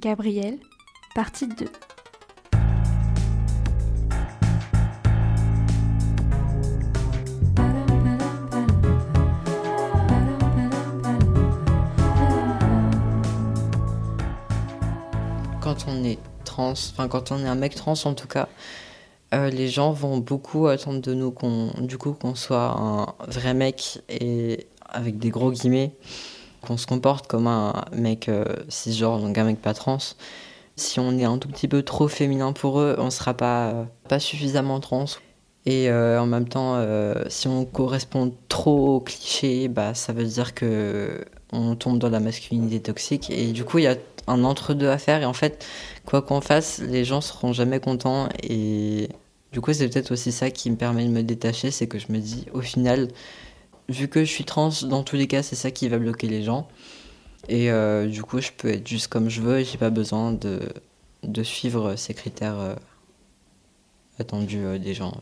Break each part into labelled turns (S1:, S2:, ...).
S1: Gabriel, partie 2.
S2: Quand on est trans, enfin quand on est un mec trans en tout cas, euh, les gens vont beaucoup attendre de nous qu'on du coup qu'on soit un vrai mec et avec des gros guillemets, qu'on se comporte comme un mec euh, cisgenre, donc un mec pas trans. Si on est un tout petit peu trop féminin pour eux, on sera pas, euh, pas suffisamment trans. Et euh, en même temps, euh, si on correspond trop aux clichés, bah, ça veut dire que on tombe dans la masculinité toxique. Et du coup, il y a un entre-deux à faire. Et en fait, quoi qu'on fasse, les gens seront jamais contents. Et du coup, c'est peut-être aussi ça qui me permet de me détacher. C'est que je me dis, au final, vu que je suis trans, dans tous les cas, c'est ça qui va bloquer les gens. Et euh, du coup, je peux être juste comme je veux. Et j'ai pas besoin de, de suivre ces critères euh, attendus euh, des gens.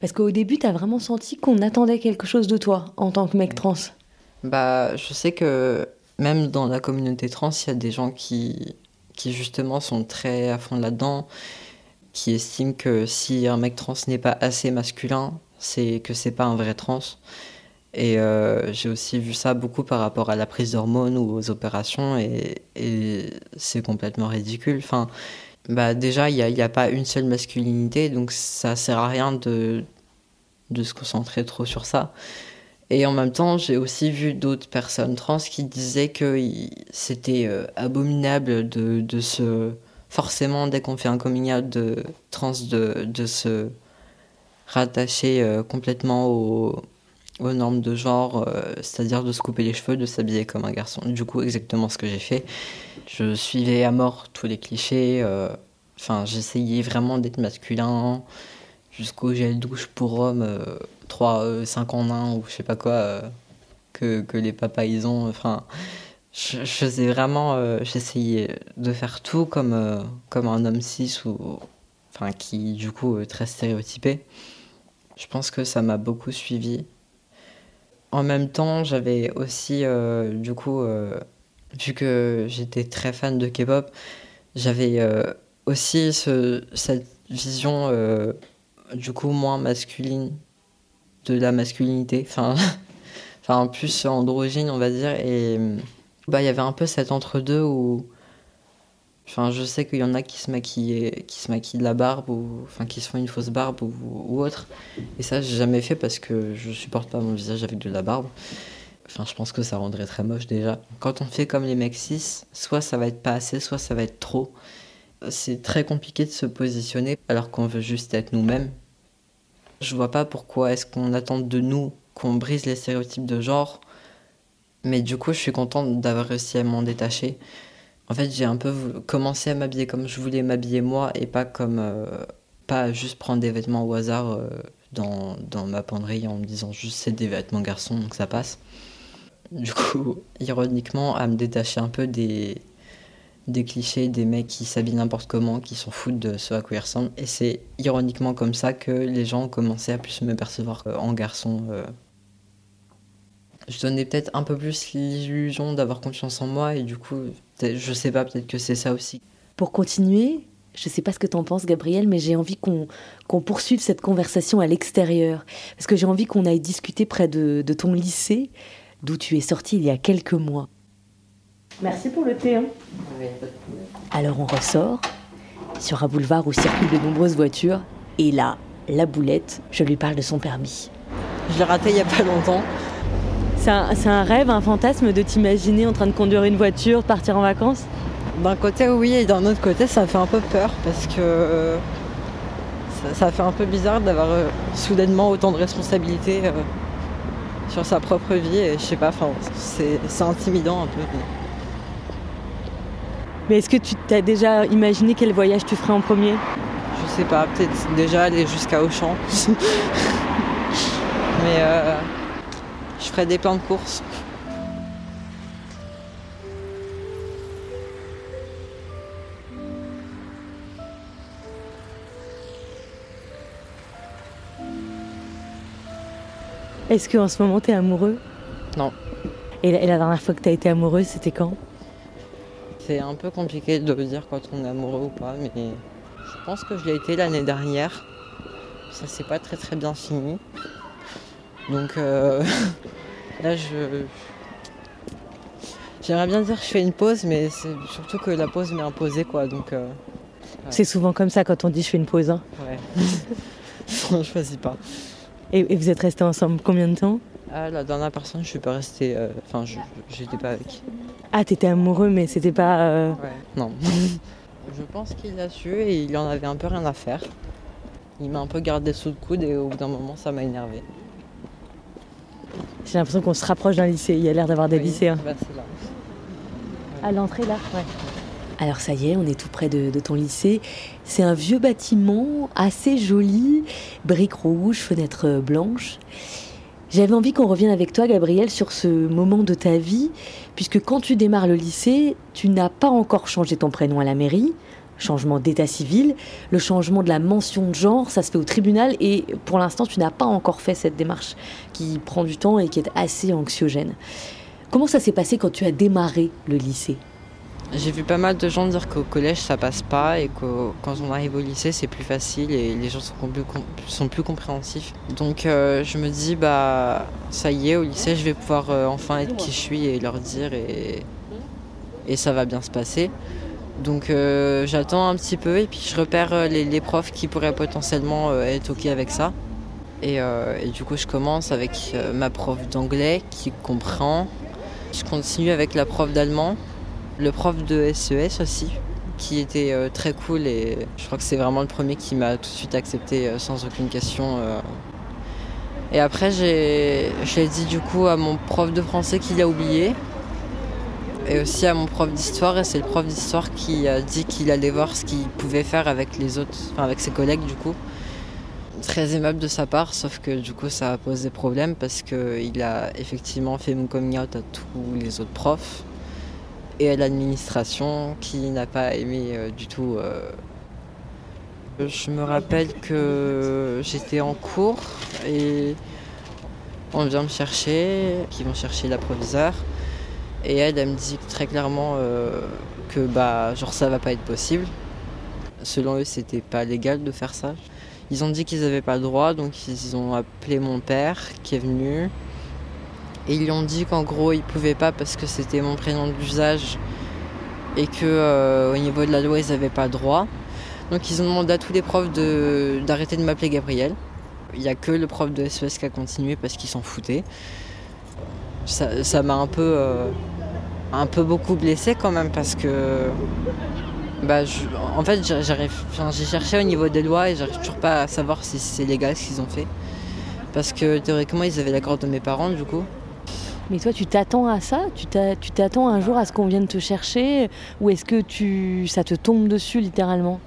S3: Parce qu'au début, t'as vraiment senti qu'on attendait quelque chose de toi en tant que mec trans.
S2: Bah, je sais que même dans la communauté trans, il y a des gens qui, qui justement sont très à fond là-dedans, qui estiment que si un mec trans n'est pas assez masculin, c'est que c'est pas un vrai trans. Et euh, j'ai aussi vu ça beaucoup par rapport à la prise d'hormones ou aux opérations, et, c'est complètement ridicule. Enfin, bah déjà, il n'y a, a pas une seule masculinité, donc ça sert à rien de, de se concentrer trop sur ça. Et en même temps, j'ai aussi vu d'autres personnes trans qui disaient que c'était euh, abominable de, de se. Forcément, dès qu'on fait un coming out de trans, de, de se rattacher euh, complètement aux, normes de genre, euh, c'est-à-dire de se couper les cheveux, de s'habiller comme un garçon. Du coup, exactement ce que j'ai fait. Je suivais à mort tous les clichés. euh, Enfin, j'essayais vraiment d'être masculin jusqu'au gel douche pour hommes, 3, 5 en 1 ou je sais pas quoi, euh, que, que les papas ils ont. Enfin, je, faisais vraiment, euh, j'essayais de faire tout comme, euh, comme un homme cis ou, enfin, qui du coup est très stéréotypé. Je pense que ça m'a beaucoup suivi. En même temps, j'avais aussi, euh, du coup, euh, vu que j'étais très fan de K-pop, j'avais euh, aussi ce- cette vision, du coup, moins masculine de la masculinité. Enfin, enfin plus androgyne, on va dire. Et bah, il y avait un peu cet entre-deux où. Enfin, je sais qu'il y en a qui se maquillent, qui se maquillent de la barbe ou enfin qui se font une fausse barbe ou, autre. Et ça, j'ai jamais fait parce que je supporte pas mon visage avec de la barbe. Enfin, je pense que ça rendrait très moche déjà. Quand on fait comme les mecs cis, soit ça va être pas assez, soit ça va être trop. C'est très compliqué de se positionner alors qu'on veut juste être nous-mêmes. Je vois pas pourquoi est-ce qu'on attend de nous qu'on brise les stéréotypes de genre. Mais du coup, je suis contente d'avoir réussi à m'en détacher. En fait, j'ai un peu commencé à m'habiller comme je voulais m'habiller moi et pas comme. euh, pas juste prendre des vêtements au hasard euh, dans, ma penderie en me disant juste c'est des vêtements garçons donc ça passe. Du coup, ironiquement, à me détacher un peu des, des clichés des mecs qui s'habillent n'importe comment, qui s'en foutent de ce à quoi ils ressemblent. Et c'est ironiquement comme ça que les gens ont commencé à plus me percevoir euh, en garçon. Je donnais peut-être un peu plus l'illusion d'avoir confiance en moi et du coup, je sais pas, peut-être que c'est ça aussi.
S3: Pour continuer, je sais pas ce que t'en penses, Gabriel, mais j'ai envie qu'on qu'on poursuive cette conversation à l'extérieur. Parce que j'ai envie qu'on aille discuter près de, de ton lycée, d'où tu es sorti il y a quelques mois. Merci pour le thé. hein. Alors on ressort sur un boulevard où circulent de nombreuses voitures. Et là, la boulette, je lui parle de son permis.
S2: Je l'ai raté il y a pas longtemps.
S3: C'est un, rêve, un fantasme de t'imaginer en train de conduire une voiture, de partir en vacances?
S2: D'un côté, oui, et d'un autre côté, ça fait un peu peur parce que euh, ça, ça fait un peu bizarre d'avoir euh, soudainement autant de responsabilités. euh. sur sa propre vie et je sais pas, c'est c'est intimidant un peu.
S3: Mais est-ce que tu t'as déjà imaginé quel voyage tu ferais en premier?
S2: Je sais pas, peut-être déjà aller jusqu'à Auchan. Mais euh, des plans de course.
S3: Est-ce qu'en ce moment t'es amoureux?
S2: Non.
S3: Et la, et la dernière fois que t'as été amoureuse, c'était quand?
S2: C'est un peu compliqué de dire quand on est amoureux ou pas, mais je pense que je l'ai été l'année dernière. Ça s'est pas très très bien fini. Donc euh, là, je. J'aimerais bien dire que je fais une pause, mais c'est surtout que la pause m'est imposée quoi. Donc euh,
S3: C'est souvent comme ça quand on dit je fais une pause. hein.
S2: ouais. je choisis pas.
S3: Et, et vous êtes restés ensemble combien de temps?
S2: Ah, la dernière personne, je suis pas restée. euh, Enfin, je j'étais pas avec.
S3: Ah, t'étais amoureux, mais c'était pas. euh,
S2: Ouais. Non. je pense qu'il a su et il en avait un peu rien à faire. Il m'a un peu gardé sous le coude et au bout d'un moment, ça m'a énervé.
S3: J'ai l'impression qu'on se rapproche d'un lycée. Il y a l'air d'avoir des
S2: Oui,
S3: lycéens.
S2: bah, là.
S3: À l'entrée là Ouais. Alors ça y est, on est tout près de, de ton lycée. C'est un vieux bâtiment assez joli, briques rouges, fenêtres blanches. J'avais envie qu'on revienne avec toi, Gabriel, sur ce moment de ta vie, puisque quand tu démarres le lycée, tu n'as pas encore changé ton prénom à la mairie, changement d'état civil, le changement de la mention de genre, ça se fait au tribunal, et pour l'instant, tu n'as pas encore fait cette démarche qui prend du temps et qui est assez anxiogène. Comment ça s'est passé quand tu as démarré le lycée?
S2: J'ai vu pas mal de gens dire qu'au collège ça passe pas et que quand on arrive au lycée c'est plus facile et les gens sont plus, compréhensifs. Donc euh, je me dis bah ça y est au lycée je vais pouvoir euh, enfin être qui je suis et leur dire et, et ça va bien se passer. Donc euh, j'attends un petit peu et puis je repère euh, les, profs qui pourraient potentiellement euh, être ok avec ça. Et, et du coup je commence avec ma prof d'anglais qui comprend. Je continue avec la prof d'allemand le prof de SES aussi, qui était très cool et je crois que c'est vraiment le premier qui m'a tout de suite accepté sans aucune question. Et après, j'ai, dit du coup à mon prof de français qu'il a oublié et aussi à mon prof d'histoire et c'est le prof d'histoire qui a dit qu'il allait voir ce qu'il pouvait faire avec les autres, enfin avec ses collègues du coup. Très aimable de sa part, sauf que du coup ça a posé problème parce qu'il a effectivement fait mon coming out à tous les autres profs et à l'administration qui n'a pas aimé euh, du tout. euh. Je me rappelle que j'étais en cours et on vient me chercher, qui vont chercher la proviseure. Et elle, elle me dit très clairement euh, que bah genre ça va pas être possible. Selon eux, c'était pas légal de faire ça. Ils ont dit qu'ils avaient pas le droit, donc ils ont appelé mon père qui est venu. Et ils lui ont dit qu'en gros, ils pouvaient pas parce que c'était mon prénom d'usage et que euh, au niveau de la loi, ils n'avaient pas le droit. Donc ils ont demandé à tous les profs d'arrêter de, m'appeler Gabriel. Il n'y a que le prof de SES qui a continué parce qu'il s'en foutait. Ça ça m'a un peu, euh, un peu beaucoup blessé quand même parce que bah, je- en fait, j'ai- j'arrive, enfin, j'ai cherché au niveau des lois et j'arrive toujours pas à savoir si c'est légal ce qu'ils ont fait. Parce que théoriquement, ils avaient l'accord de mes parents, du coup.
S3: Mais toi, tu t'attends à ça? Tu t'a- tu t'attends un jour à ce qu'on vienne te chercher? Ou est-ce que tu, ça te tombe dessus littéralement?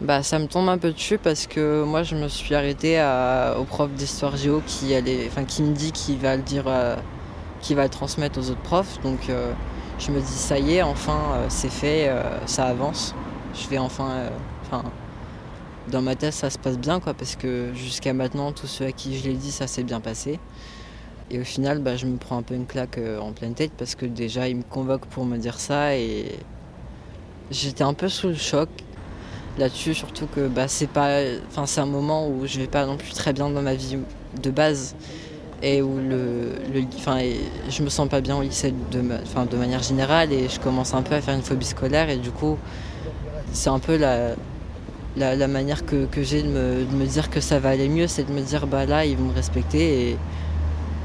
S2: Bah, ça me tombe un peu dessus parce que moi, je me suis arrêtée à- au prof d'histoire géo qui, allait, enfin, qui me dit qu'il va le dire, euh, qu'il va le transmettre aux autres profs. Donc, euh, je me dis, ça y est, enfin, euh, c'est fait, euh, ça avance. Je vais enfin. euh, Enfin, dans ma tête, ça se passe bien, quoi, parce que jusqu'à maintenant, tous ceux à qui je l'ai dit, ça s'est bien passé. Et au final, bah, je me prends un peu une claque en pleine tête parce que déjà, ils me convoquent pour me dire ça et j'étais un peu sous le choc là-dessus, surtout que bah, c'est pas, enfin, c'est un moment où je vais pas non plus très bien dans ma vie de base et où le, je me sens pas bien au lycée de, de manière générale et je commence un peu à faire une phobie scolaire et du coup, c'est un peu la, la, manière que, que j'ai de me, de me dire que ça va aller mieux, c'est de me dire bah là ils vont me respecter et,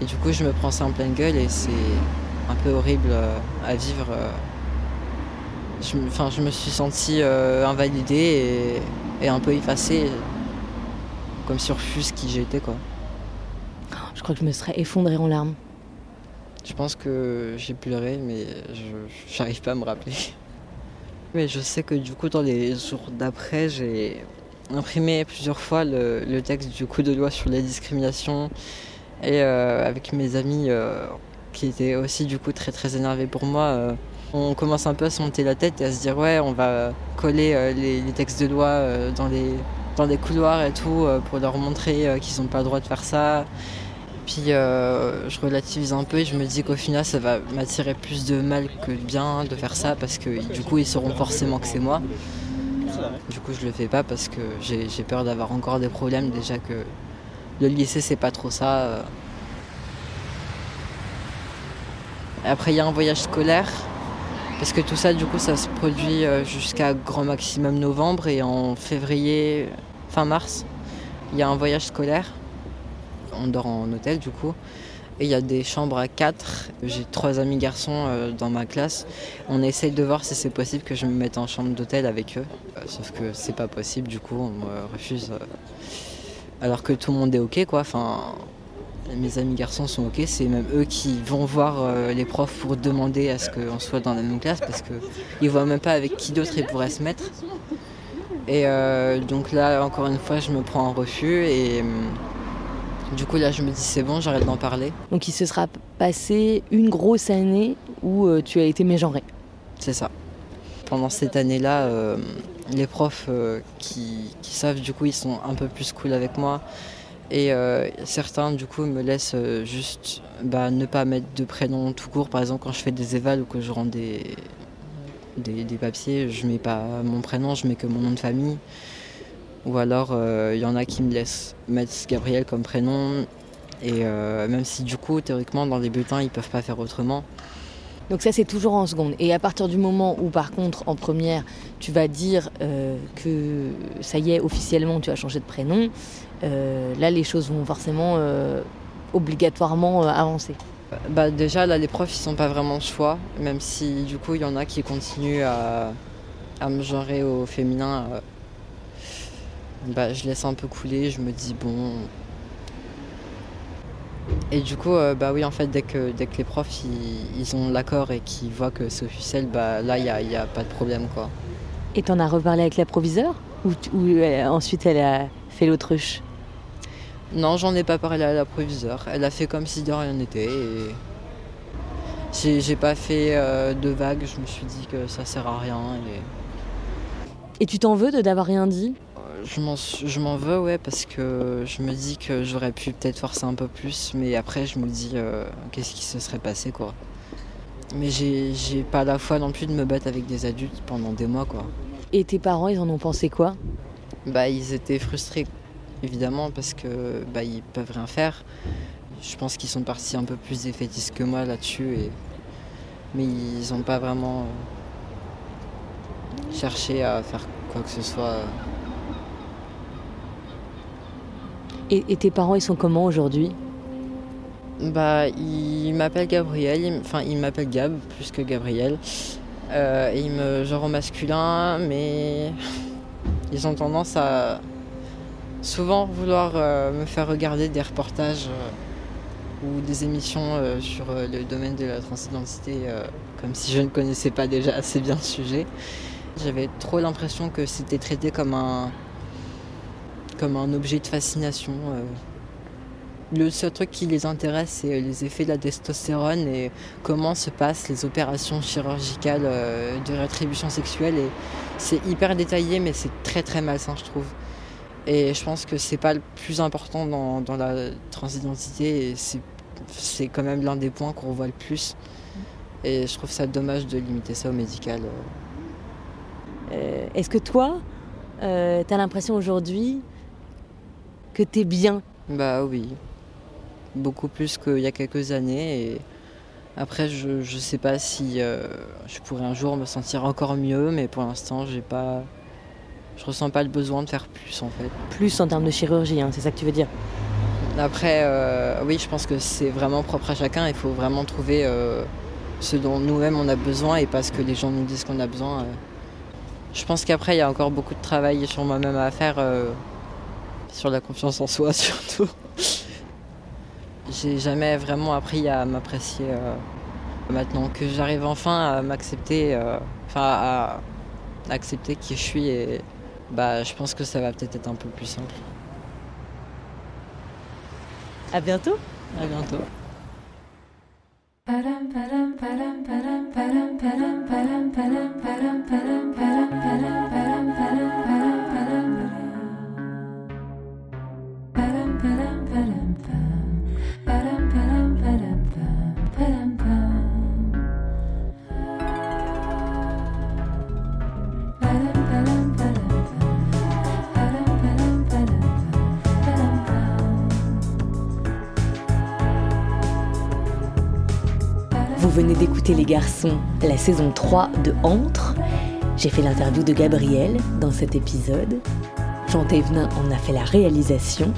S2: et du coup je me prends ça en pleine gueule et c'est un peu horrible euh, à vivre. euh. Je, je me suis sentie euh, invalidée et, et un peu effacée, comme si on refuse qui j'étais quoi.
S3: Je crois que je me serais effondrée en larmes.
S2: Je pense que j'ai pleuré, mais je n'arrive pas à me rappeler. Mais je sais que du coup, dans les jours d'après, j'ai imprimé plusieurs fois le, texte du coup de loi sur les discriminations et euh, avec mes amis euh, qui étaient aussi du coup très très énervés pour moi. Euh, on commence un peu à se monter la tête et à se dire ouais, on va coller les, les, textes de loi dans les dans les couloirs et tout pour leur montrer qu'ils n'ont pas le droit de faire ça. Puis euh, je relativise un peu et je me dis qu'au final ça va m'attirer plus de mal que de bien de faire ça parce que du coup ils sauront forcément que c'est moi. Du coup je le fais pas parce que j'ai peur d'avoir encore des problèmes déjà que le lycée c'est pas trop ça. Euh. Après il y a un voyage scolaire parce que tout ça du coup ça se produit euh, jusqu'à grand maximum novembre et en février, fin mars, il y a un voyage scolaire on dort en hôtel du coup. Et il y a des chambres à quatre. J'ai trois amis garçons euh, dans ma classe. On essaye de voir si c'est possible que je me mette en chambre d'hôtel avec eux. Euh, sauf que c'est pas possible, du coup, on refuse. Euh, alors que tout le monde est ok, quoi. Enfin, mes amis garçons sont ok. C'est même eux qui vont voir les profs pour demander à ce qu'on soit dans la même classe parce qu'ils voient même pas avec qui d'autre ils pourraient se mettre. Et donc là, encore une fois, je me prends en refus et. Du coup, là, je me dis, c'est bon, j'arrête d'en parler.
S3: Donc, il se sera passé une grosse année où euh, tu as été mégenré.
S2: C'est ça. Pendant cette année-là, euh, les profs euh, qui, savent, du coup, ils sont un peu plus cool avec moi. Et certains, du coup, me laissent juste bah, ne pas mettre de prénom tout court. Par exemple, quand je fais des évals ou que je rends des, des, des papiers, je mets pas mon prénom, je mets que mon nom de famille. Ou alors, il euh, y en a qui me laissent mettre Gabriel comme prénom. Et euh, même si du coup, théoriquement, dans les bulletins, ils peuvent pas faire autrement.
S3: Donc ça, c'est toujours en seconde. Et à partir du moment où, par contre, en première, tu vas dire euh, que ça y est, officiellement, tu as changé de prénom, là, les choses vont forcément obligatoirement avancer.
S2: Bah déjà, là, les profs, ils sont pas vraiment de choix, même si du coup, il y en a qui continuent à, à me genrer au féminin bah, je laisse un peu couler, je me dis bon. Et du coup, euh, bah oui, en fait, dès que, dès que les profs ils, ont l'accord et qu'ils voient que c'est officiel, bah là, il n'y a, y a, pas de problème quoi.
S3: Et t'en as reparlé avec la proviseure Ou, euh, ensuite elle a fait l'autruche?
S2: Non, j'en ai pas parlé à la proviseure. Elle a fait comme si de rien n'était. Et... J'ai pas fait euh, de vagues, je me suis dit que ça sert à rien.
S3: Et, et tu t'en veux de d'avoir rien dit?
S2: Je m'en veux, ouais, parce que je me dis que j'aurais pu peut-être forcer un peu plus, mais après, je me dis euh, qu'est-ce qui se serait passé, quoi. Mais j'ai pas la foi non plus de me battre avec des adultes pendant des mois, quoi.
S3: Et tes parents, ils en ont pensé quoi?
S2: Bah, ils étaient frustrés, évidemment, parce que bah, ils peuvent rien faire. Je pense qu'ils sont partis un peu plus défaitistes que moi là-dessus, et... mais ils ont pas vraiment cherché à faire quoi que ce soit.
S3: Et, tes parents, ils sont comment aujourd'hui?
S2: Bah, ils m'appellent Gabriel, enfin, ils m'appellent Gab plus que Gabriel. Euh, et ils me genre masculin, mais ils ont tendance à souvent vouloir euh, me faire regarder des reportages euh, ou des émissions sur le domaine de la transidentité, comme si je ne connaissais pas déjà assez bien le sujet. J'avais trop l'impression que c'était traité comme un, comme un objet de fascination. Euh. Le seul truc qui les intéresse, c'est les effets de la testostérone et comment se passent les opérations chirurgicales euh, de rétribution sexuelle. Et c'est hyper détaillé, mais c'est très très malsain, je trouve. Et je pense que c'est pas le plus important dans, la transidentité. Et c'est quand même l'un des points qu'on voit le plus. Et je trouve ça dommage de limiter ça au médical.
S3: Euh, est-ce que toi, tu as l'impression aujourd'hui que tu es bien
S2: Bah oui, beaucoup plus qu'il y a quelques années. Et après, je ne sais pas si euh, je pourrais un jour me sentir encore mieux, mais pour l'instant, j'ai pas, je ressens pas le besoin de faire plus en fait.
S3: Plus en termes de chirurgie, hein, c'est ça que tu veux dire?
S2: Après, euh, oui, je pense que c'est vraiment propre à chacun. Il faut vraiment trouver euh, ce dont nous-mêmes on a besoin et pas ce que les gens nous disent qu'on a besoin. Je pense qu'après, il y a encore beaucoup de travail sur moi-même à faire sur la confiance en soi surtout. j'ai jamais vraiment appris à m'apprécier maintenant que j'arrive enfin à m'accepter, enfin à accepter qui je suis et bah je pense que ça va peut-être être un peu plus simple.
S3: À bientôt.
S2: À bientôt.
S3: Venez d'écouter Les Garçons, la saison 3 de Entre. J'ai fait l'interview de Gabriel dans cet épisode. Jean en a fait la réalisation.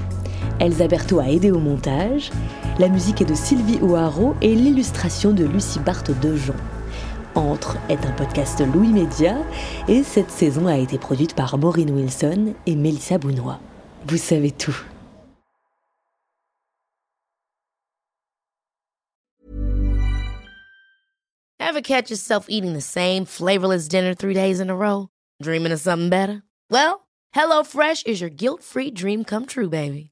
S3: Elsa Berthaud a aidé au montage. La musique est de Sylvie O'Haraud et l'illustration de Lucie Barthes de Jean. Entre est un podcast Louis Média et cette saison a été produite par Maureen Wilson et Mélissa Bounois. Vous savez tout.
S4: Ever catch yourself eating the same flavorless dinner three days in a row? Dreaming of something better? Well, HelloFresh is your guilt-free dream come true, baby.